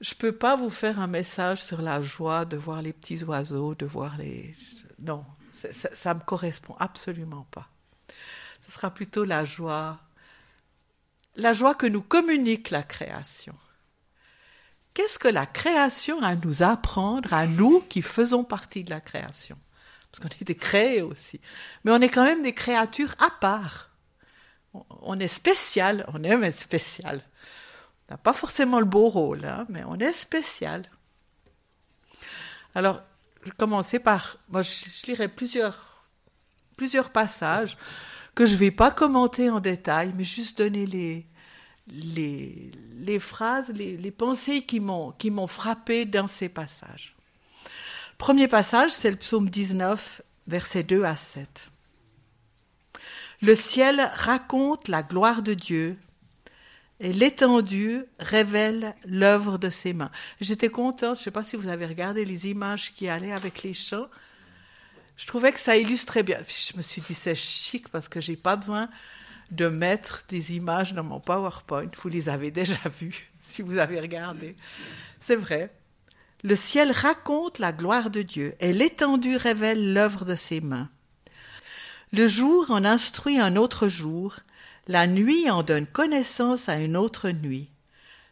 je peux pas vous faire un message sur la joie de voir les petits oiseaux, de voir les. Non, ça, ne me correspond absolument pas. Ce sera plutôt la joie, la joie que nous communique la création. Qu'est-ce que la création a à nous apprendre, à nous qui faisons partie de la création? Parce qu'on est des créés aussi. Mais on est quand même des créatures à part. On est spécial, on est spécial. N'a pas forcément le beau rôle, hein, mais on est spécial. Alors, je vais commencer par. Moi, je, lirai plusieurs, passages que je ne vais pas commenter en détail, mais juste donner les, les, les phrases, les, pensées qui m'ont, frappé dans ces passages. Premier passage, c'est le psaume 19, versets 2 à 7. Le ciel raconte la gloire de Dieu et l'étendue révèle l'œuvre de ses mains. J'étais contente, je ne sais pas si vous avez regardé les images qui allaient avec les chants. Je trouvais que ça illustrait bien. je me suis dit, c'est chic parce que j'ai pas besoin de mettre des images dans mon PowerPoint. Vous les avez déjà vues, si vous avez regardé. C'est vrai. Le ciel raconte la gloire de Dieu et l'étendue révèle l'œuvre de ses mains. Le jour en instruit un autre jour, la nuit en donne connaissance à une autre nuit.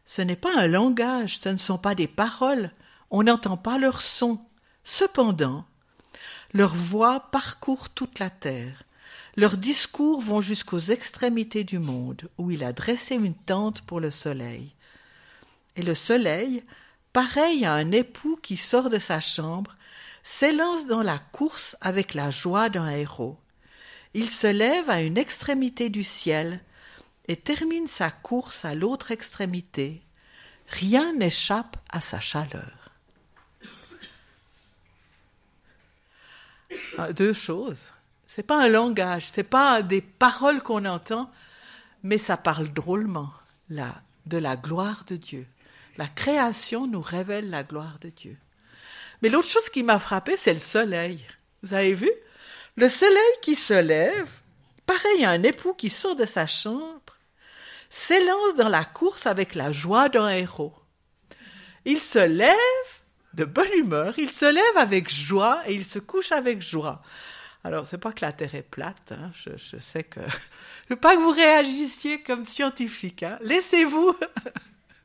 Ce n'est pas un langage, ce ne sont pas des paroles, on n'entend pas leur son. Cependant, leur voix parcourt toute la terre. Leurs discours vont jusqu'aux extrémités du monde, où il a dressé une tente pour le soleil. Et le soleil, pareil à un époux qui sort de sa chambre, s'élance dans la course avec la joie d'un héros. Il se lève à une extrémité du ciel et termine sa course à l'autre extrémité. Rien n'échappe à sa chaleur. Ah, deux choses. C'est pas un langage, c'est pas des paroles qu'on entend, mais ça parle drôlement là de la gloire de Dieu. La création nous révèle la gloire de Dieu. Mais l'autre chose qui m'a frappé, c'est le soleil. Vous avez vu? Le soleil qui se lève, pareil à un époux qui sort de sa chambre, s'élance dans la course avec la joie d'un héros. Il se lève de bonne humeur, il se lève avec joie et il se couche avec joie. Alors, c'est pas que la Terre est plate, hein, je, sais que. Je veux pas que vous réagissiez comme scientifique, hein. Laissez-vous.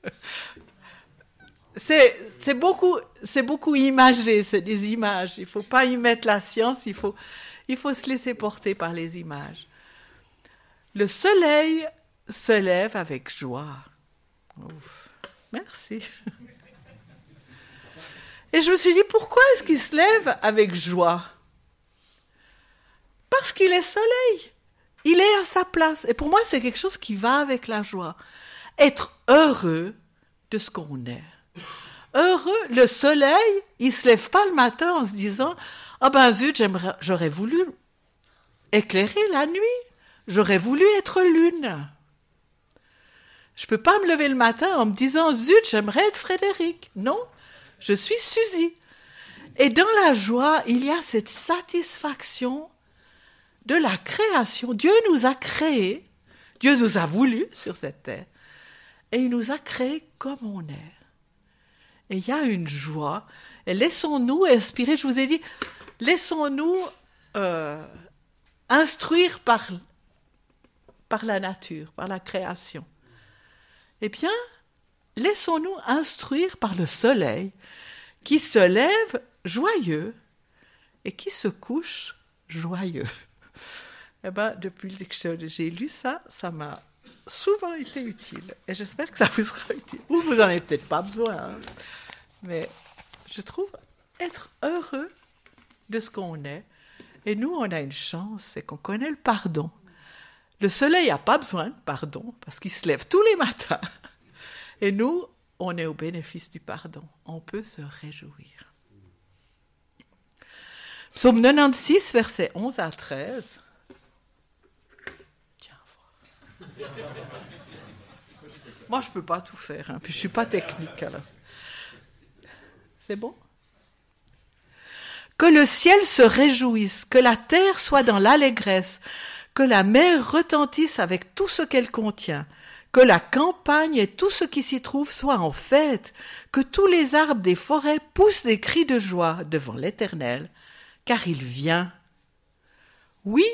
c'est beaucoup, beaucoup imagé, c'est des images. Il faut pas y mettre la science, il faut, il faut se laisser porter par les images. Le soleil se lève avec joie. Ouf. Merci. Et je me suis dit, pourquoi est-ce qu'il se lève avec joie? Parce qu'il est soleil. Il est à sa place. Et pour moi, c'est quelque chose qui va avec la joie. Être heureux de ce qu'on est. Heureux, le soleil, il se lève pas le matin en se disant, ah ben zut, j'aurais voulu éclairer la nuit. J'aurais voulu être lune. Je peux pas me lever le matin en me disant zut, j'aimerais être Frédéric. Non, je suis Suzy. Et dans la joie, il y a cette satisfaction de la création. Dieu nous a créés, Dieu nous a voulu sur cette terre, et il nous a créés comme on est. Et il y a une joie, et laissons-nous inspirer. Je vous ai dit, laissons-nous euh, instruire par, par la nature, par la création. Eh bien, laissons-nous instruire par le soleil qui se lève joyeux et qui se couche joyeux. Eh bien, depuis que j'ai lu ça, ça m'a souvent été utile. Et j'espère que ça vous sera utile. Ou vous n'en avez peut-être pas besoin. Hein. Mais je trouve être heureux de ce qu'on est. Et nous, on a une chance, c'est qu'on connaît le pardon. Le soleil n'a pas besoin de pardon parce qu'il se lève tous les matins. Et nous, on est au bénéfice du pardon. On peut se réjouir. Psaume 96, versets 11 à 13. Tiens. Moi, je ne peux pas tout faire, hein, puis je ne suis pas technique. C'est bon? Que le ciel se réjouisse, que la terre soit dans l'allégresse, que la mer retentisse avec tout ce qu'elle contient, que la campagne et tout ce qui s'y trouve soit en fête, que tous les arbres des forêts poussent des cris de joie devant l'Éternel, car il vient. Oui,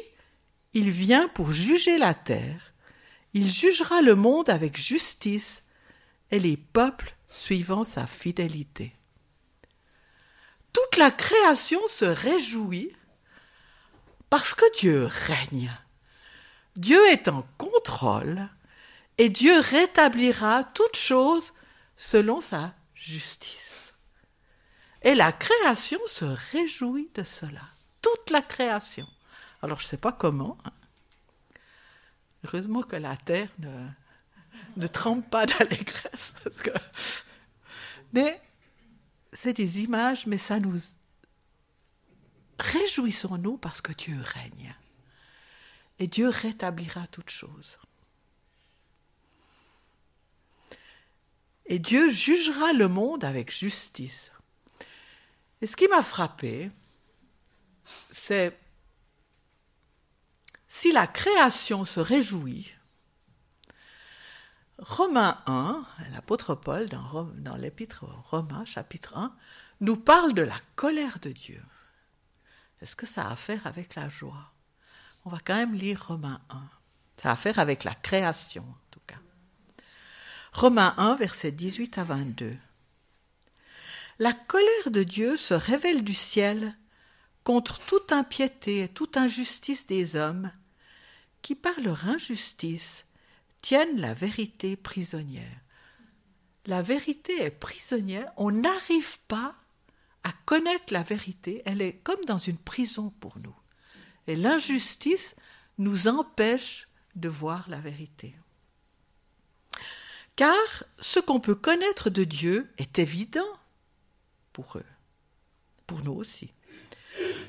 il vient pour juger la terre, il jugera le monde avec justice et les peuples suivant sa fidélité. La création se réjouit parce que Dieu règne. Dieu est en contrôle et Dieu rétablira toutes choses selon sa justice. Et la création se réjouit de cela. Toute la création. Alors je ne sais pas comment. Hein. Heureusement que la terre ne, trempe pas d'allégresse. Mais c'est des images, mais ça nous... Réjouissons-nous parce que Dieu règne. Et Dieu rétablira toutes choses. Et Dieu jugera le monde avec justice. Et ce qui m'a frappé, c'est si la création se réjouit, Romains 1, l'apôtre Paul dans, l'épître Romains chapitre 1, nous parle de la colère de Dieu. Est-ce que ça a à faire avec la joie? On va quand même lire Romains 1. Ça a à faire avec la création, en tout cas. Romains 1, versets 18 à 22. La colère de Dieu se révèle du ciel contre toute impiété et toute injustice des hommes qui, par leur injustice, tiennent la vérité prisonnière. La vérité est prisonnière, on n'arrive pas à connaître la vérité, elle est comme dans une prison pour nous. Et l'injustice nous empêche de voir la vérité. Car ce qu'on peut connaître de Dieu est évident pour eux, pour nous aussi,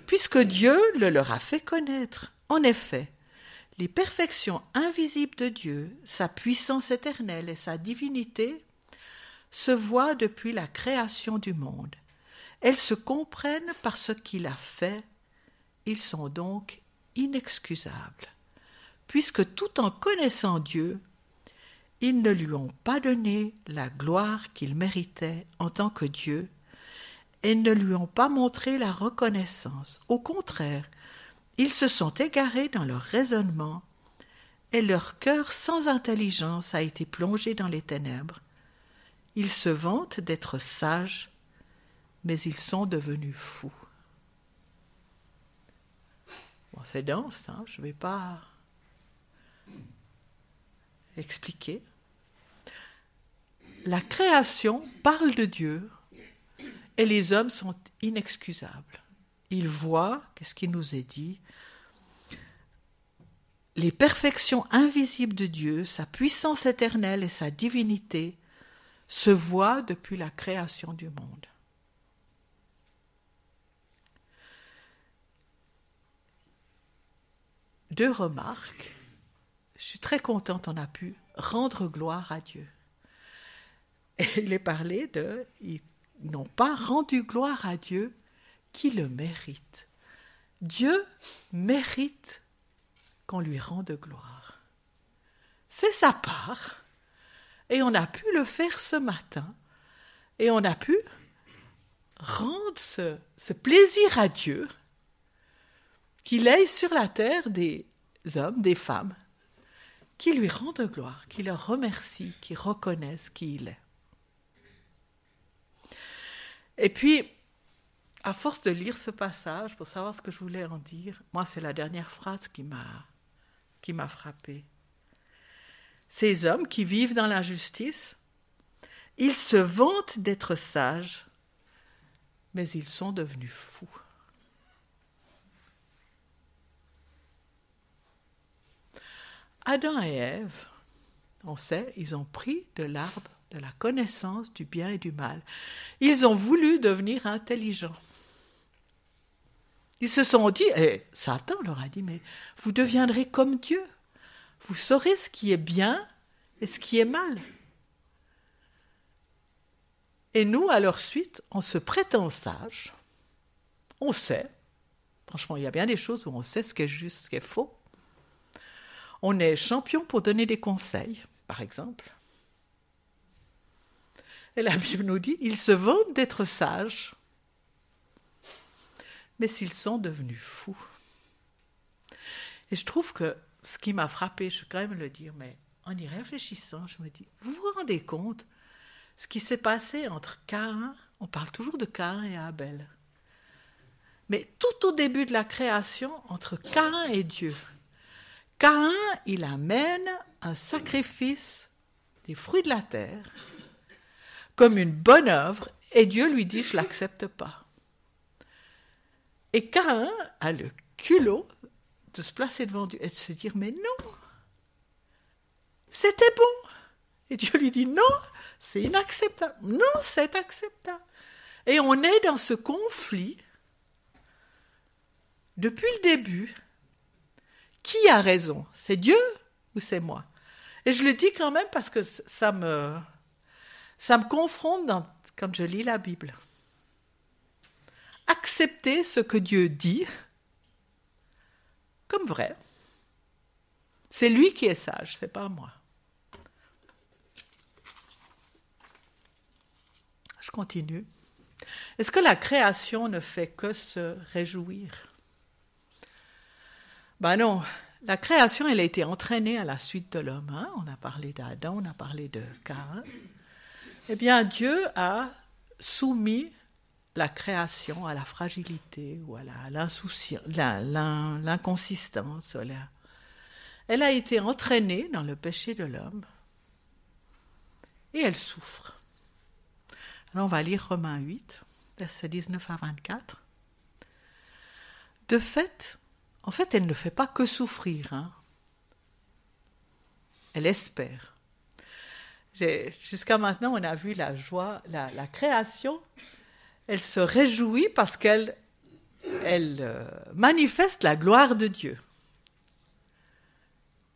puisque Dieu le leur a fait connaître. En effet, les perfections invisibles de Dieu, sa puissance éternelle et sa divinité, se voient depuis la création du monde. Elles se comprennent par ce qu'il a fait. Ils sont donc inexcusables, puisque tout en connaissant Dieu, ils ne lui ont pas donné la gloire qu'il méritait en tant que Dieu, et ne lui ont pas montré la reconnaissance. Au contraire, ils se sont égarés dans leur raisonnement, et leur cœur sans intelligence a été plongé dans les ténèbres. Ils se vantent d'être sages, mais ils sont devenus fous. Bon, c'est dense, hein je ne vais pas expliquer. La création parle de Dieu et les hommes sont inexcusables. Ils voient, qu'est-ce qui nous est dit? Les perfections invisibles de Dieu, sa puissance éternelle et sa divinité se voient depuis la création du monde. Deux remarques. Je suis très contente, on a pu rendre gloire à Dieu. Il est parlé de, ils n'ont pas rendu gloire à Dieu qui le mérite. Dieu mérite qu'on lui rende gloire. C'est sa part. Et on a pu le faire ce matin. Et on a pu rendre ce, plaisir à Dieu qu'il ait sur la terre des hommes, des femmes, qui lui rendent gloire, qui le remercient, qui reconnaissent qui il est. Et puis, à force de lire ce passage pour savoir ce que je voulais en dire, moi, c'est la dernière phrase qui m'a qui m'a frappé. Ces hommes qui vivent dans l'injustice, ils se vantent d'être sages, mais ils sont devenus fous. Adam et Ève, on sait, ils ont pris de l'arbre de la connaissance du bien et du mal. Ils ont voulu devenir intelligents. Ils se sont dit, et Satan leur a dit, mais vous deviendrez comme Dieu. Vous saurez ce qui est bien et ce qui est mal. Et nous, à leur suite, on se prétend sage. On sait. Franchement, il y a bien des choses où on sait ce qui est juste, ce qui est faux. On est champion pour donner des conseils. par exemple. Et la Bible nous dit, ils se vantent d'être sages, mais s'ils sont devenus fous. Et je trouve que ce qui m'a frappé, je vais quand même le dire, mais en y réfléchissant, je me dis, vous vous rendez compte ce qui s'est passé entre Cain, on parle toujours de Cain et Abel, mais tout au début de la création, entre Cain et Dieu. Cain, il amène un sacrifice des fruits de la terre comme une bonne œuvre, et Dieu lui dit, je l'accepte pas. Et Cain a le culot de se placer devant Dieu et de se dire, mais non, c'était bon. Et Dieu lui dit, non, c'est inacceptable. Non, c'est acceptable. Et on est dans ce conflit depuis le début. Qui a raison? C'est Dieu ou c'est moi? Et je le dis quand même parce que ça me, ça me confronte quand je lis la Bible. Accepter ce que Dieu dit comme vrai. C'est lui qui est sage, c'est pas moi. Je continue. Est-ce que la création ne fait que se réjouir? Ben non, la création, elle a été entraînée à la suite de l'homme. Hein. On a parlé d'Adam, on a parlé de Cain. Eh bien, Dieu a soumis la création à la fragilité ou à l'inconsistance. Elle a été entraînée dans le péché de l'homme et elle souffre. Alors on va lire Romains 8, versets 19 à 24. De fait, en fait, elle ne fait pas que souffrir. Hein. Elle espère. Jusqu'à maintenant, on a vu la joie, la, création. Elle se réjouit parce qu'elle elle, euh, manifeste la gloire de Dieu.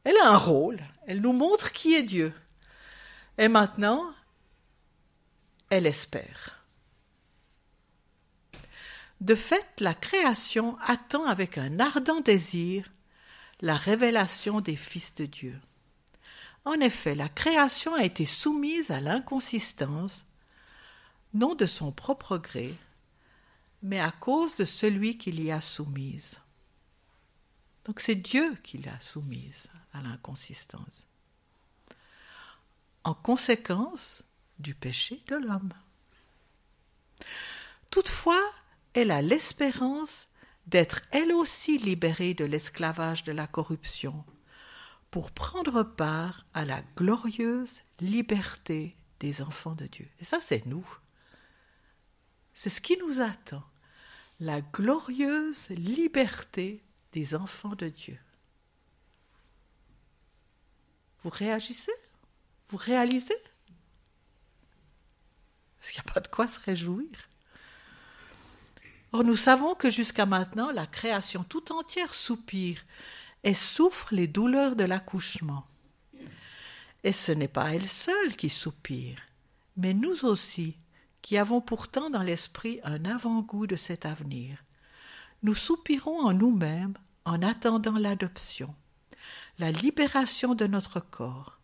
Elle a un rôle. Elle nous montre qui est Dieu. Et maintenant, elle espère. De fait, la création attend avec un ardent désir la révélation des fils de Dieu. En effet, la création a été soumise à l'inconsistance, non de son propre gré, mais à cause de celui qui l'y a soumise. Donc c'est Dieu qui l'a soumise à l'inconsistance. En conséquence du péché de l'homme. Toutefois, elle a l'espérance d'être elle aussi libérée de l'esclavage de la corruption pour prendre part à la glorieuse liberté des enfants de Dieu. Et ça, c'est nous. C'est ce qui nous attend. La glorieuse liberté des enfants de Dieu. Vous réagissez? Vous réalisez? Est-ce qu'il n'y a pas de quoi se réjouir? Or, nous savons que jusqu'à maintenant, la création tout entière soupire et souffre les douleurs de l'accouchement. Et ce n'est pas elle seule qui soupire, mais nous aussi, qui avons pourtant dans l'esprit un avant-goût de cet avenir. Nous soupirons en nous-mêmes en attendant l'adoption, la libération de notre corps.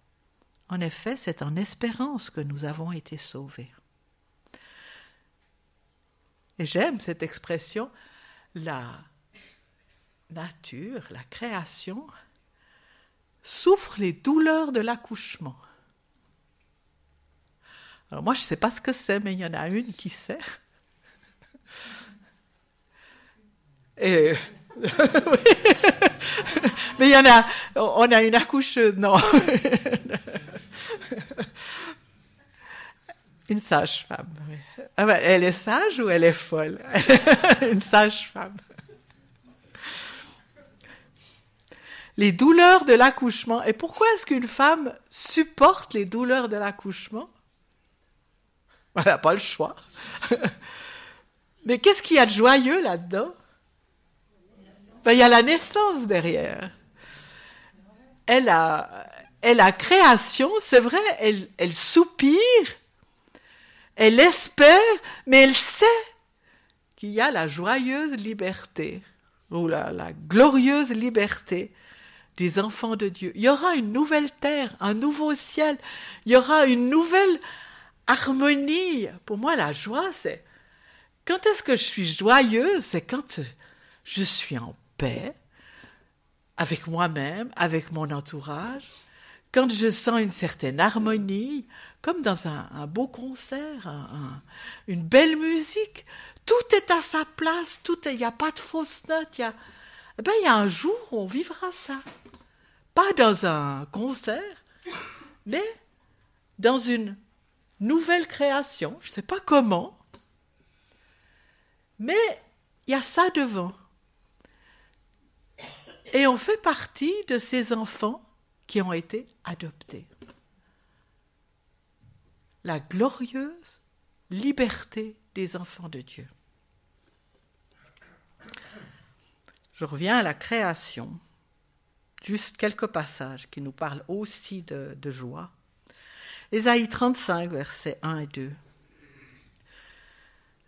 En effet, c'est en espérance que nous avons été sauvés. J'aime cette expression, la nature, la création, souffre les douleurs de l'accouchement. Alors moi, je ne sais pas ce que c'est, mais il y en a une qui sait. Et mais il y en a, on a une accoucheuse, non. une sage-femme. Ah ben, elle est sage ou elle est folle? Une sage-femme. Les douleurs de l'accouchement. Et pourquoi est-ce qu'une femme supporte les douleurs de l'accouchement? Elle n'a pas le choix. Mais qu'est-ce qu'il y a de joyeux là-dedans? Ben, Il y a la naissance derrière. Elle a, elle création, c'est vrai, elle, elle soupire, elle espère, mais elle sait qu'il y a la joyeuse liberté, ou la glorieuse liberté des enfants de Dieu. Il y aura une nouvelle terre, un nouveau ciel, il y aura une nouvelle harmonie. Pour moi, la joie, c'est quand est-ce que je suis joyeuse? C'est quand je suis en paix avec moi-même, avec mon entourage, quand je sens une certaine harmonie, comme dans un, beau concert, une belle musique, tout est à sa place, tout il n'y a pas de fausses notes, il y a, eh ben, il y a un jour où on vivra ça. Pas dans un concert, mais dans une nouvelle création, je ne sais pas comment, mais il y a ça devant. Et on fait partie de ces enfants qui ont été adoptés. La glorieuse liberté des enfants de Dieu. Je reviens à la création. Juste quelques passages qui nous parlent aussi de, joie. Ésaïe 35, versets 1 et 2.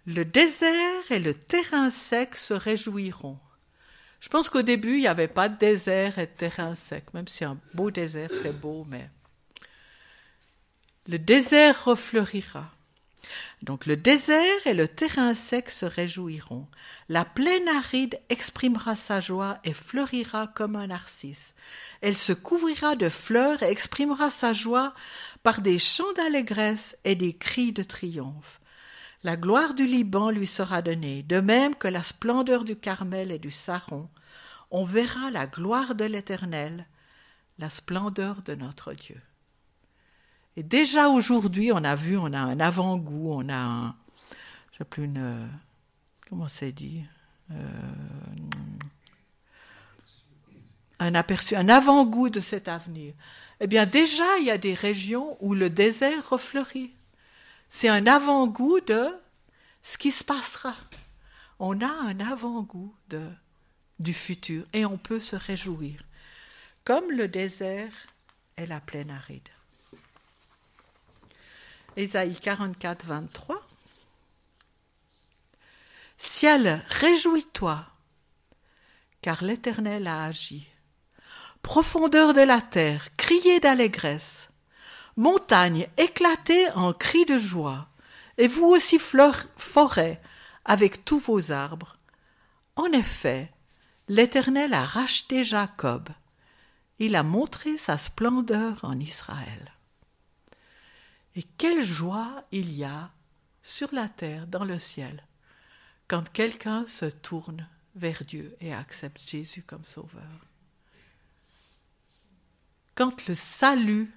Le désert et le terrain sec se réjouiront. Je pense qu'au début, il n'y avait pas de désert et de terrain sec, même si un beau désert, c'est beau, mais le désert refleurira. Donc le désert et le terrain sec se réjouiront. La plaine aride exprimera sa joie et fleurira comme un narcisse. Elle se couvrira de fleurs et exprimera sa joie par des chants d'allégresse et des cris de triomphe. La gloire du Liban lui sera donnée, de même que la splendeur du Carmel et du Saron. On verra la gloire de l'Éternel, la splendeur de notre Dieu. Et déjà aujourd'hui, on a vu, on a un avant-goût, on a un, je sais plus une, comment c'est dit, euh, un aperçu, un avant-goût de cet avenir. Eh bien, déjà, il y a des régions où le désert refleurit. C'est un avant-goût de ce qui se passera. On a un avant-goût du futur et on peut se réjouir, comme le désert et la plaine aride. Ésaïe 44, 23. Ciel, réjouis-toi, car l'Éternel a agi. Profondeur de la terre, criez d'allégresse montagne éclatez en cris de joie, et vous aussi forêt, avec tous vos arbres. En effet, l'Éternel a racheté Jacob, il a montré sa splendeur en Israël. Et quelle joie il y a sur la terre, dans le ciel, quand quelqu'un se tourne vers Dieu et accepte Jésus comme sauveur. Quand le salut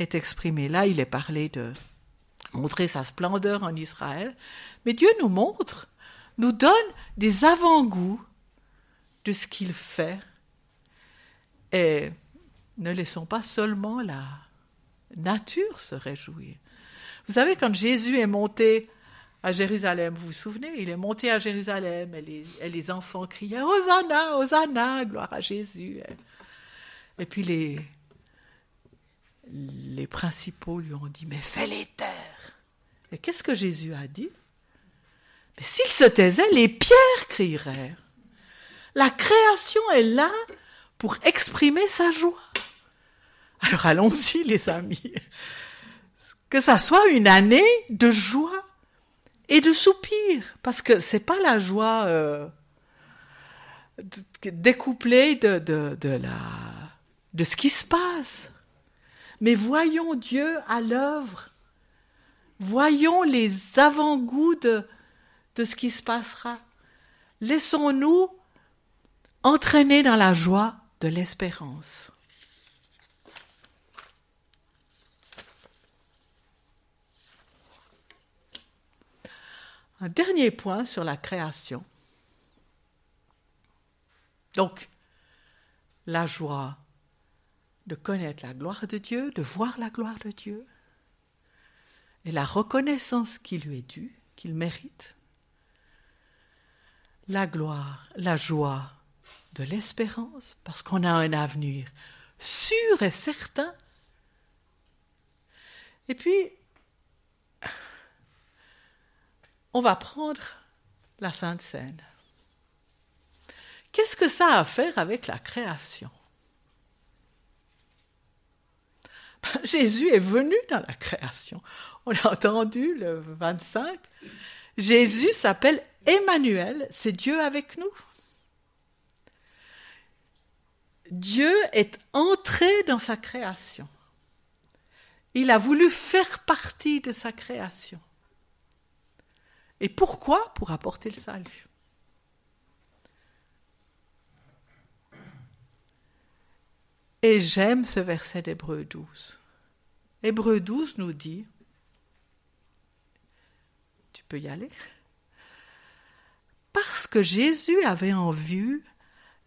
est exprimé. Là, il est parlé de montrer sa splendeur en Israël, mais Dieu nous montre, nous donne des avant-goûts de ce qu'il fait. Et ne laissons pas seulement la nature se réjouir. Vous savez, quand Jésus est monté à Jérusalem, vous vous souvenez, il est monté à Jérusalem et les, et les enfants criaient Hosanna, Hosanna, gloire à Jésus. Et puis les, les principaux lui ont dit, mais fais-les taire. Et qu'est-ce que Jésus a dit? Mais s'il se taisait, les pierres crieraient. La création est là pour exprimer sa joie. Alors allons-y, les amis. Que ça soit une année de joie et de soupir, parce que c'est pas la joie euh, découplée de, de, de, ce qui se passe mais voyons Dieu à l'œuvre. Voyons les avant-goûts de, de ce qui se passera. Laissons-nous entraîner dans la joie de l'espérance. Un dernier point sur la création. Donc, la joie de connaître la gloire de Dieu, de voir la gloire de Dieu, et la reconnaissance qui lui est due, qu'il mérite, la gloire, la joie de l'espérance, parce qu'on a un avenir sûr et certain, et puis on va prendre la Sainte Seine. Qu'est-ce que ça a à faire avec la création? Jésus est venu dans la création. On a entendu le 25. Jésus s'appelle Emmanuel, c'est Dieu avec nous. Dieu est entré dans sa création. Il a voulu faire partie de sa création. Et pourquoi Pour apporter le salut? Et j'aime ce verset d'Hébreu 12. Hébreu 12 nous dit, tu peux y aller, parce que Jésus avait en vue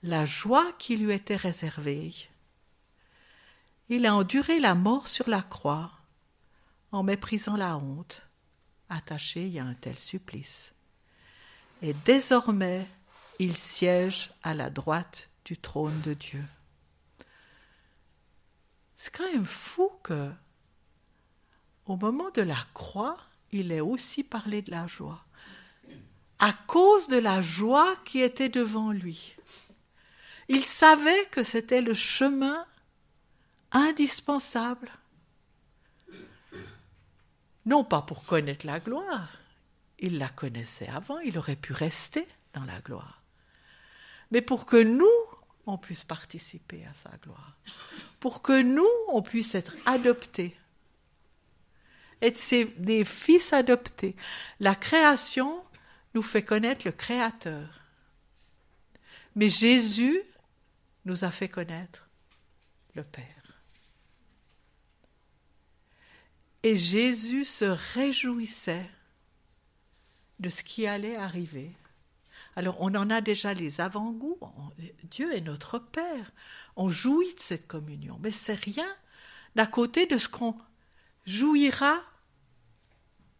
la joie qui lui était réservée, il a enduré la mort sur la croix en méprisant la honte attachée à un tel supplice. Et désormais, il siège à la droite du trône de Dieu. C'est quand même fou que, au moment de la croix, il ait aussi parlé de la joie. À cause de la joie qui était devant lui. Il savait que c'était le chemin indispensable. Non pas pour connaître la gloire, il la connaissait avant, il aurait pu rester dans la gloire, mais pour que nous, on puisse participer à sa gloire, pour que nous, on puisse être adoptés, être des fils adoptés. La création nous fait connaître le Créateur. Mais Jésus nous a fait connaître le Père. Et Jésus se réjouissait de ce qui allait arriver. Alors on en a déjà les avant-goûts. Dieu est notre Père. On jouit de cette communion. Mais c'est rien d'à côté de ce qu'on jouira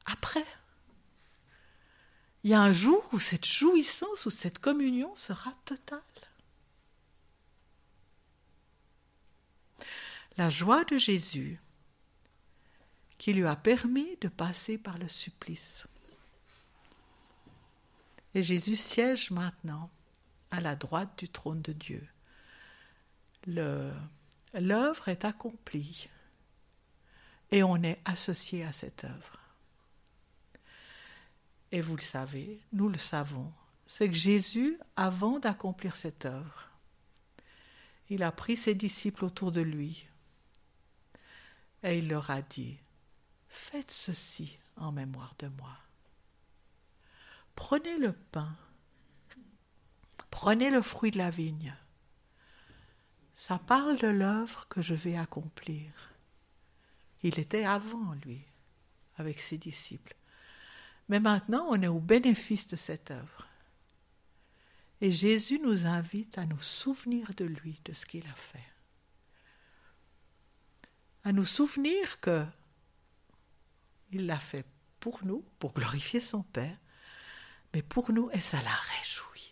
après. Il y a un jour où cette jouissance, où cette communion sera totale. La joie de Jésus qui lui a permis de passer par le supplice. Et Jésus siège maintenant à la droite du trône de Dieu. L'œuvre est accomplie et on est associé à cette œuvre. Et vous le savez, nous le savons, c'est que Jésus, avant d'accomplir cette œuvre, il a pris ses disciples autour de lui et il leur a dit, faites ceci en mémoire de moi. Prenez le pain, prenez le fruit de la vigne. Ça parle de l'œuvre que je vais accomplir. Il était avant lui, avec ses disciples. Mais maintenant, on est au bénéfice de cette œuvre. Et Jésus nous invite à nous souvenir de lui, de ce qu'il a fait. À nous souvenir que il l'a fait pour nous, pour glorifier son Père, mais pour nous, et ça l'a réjoui.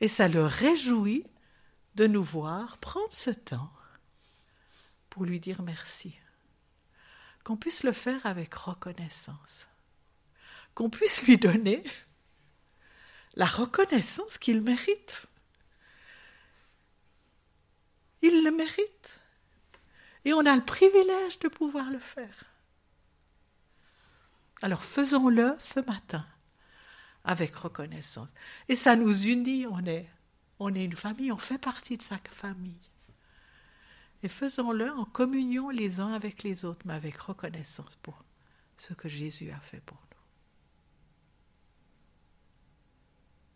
Et ça le réjouit de nous voir prendre ce temps pour lui dire merci. Qu'on puisse le faire avec reconnaissance. Qu'on puisse lui donner la reconnaissance qu'il mérite. Il le mérite. Et on a le privilège de pouvoir le faire. Alors faisons-le ce matin avec reconnaissance. Et ça nous unit, on est, une famille, on fait partie de sa famille. Et faisons-le en communion les uns avec les autres, mais avec reconnaissance pour ce que Jésus a fait pour nous.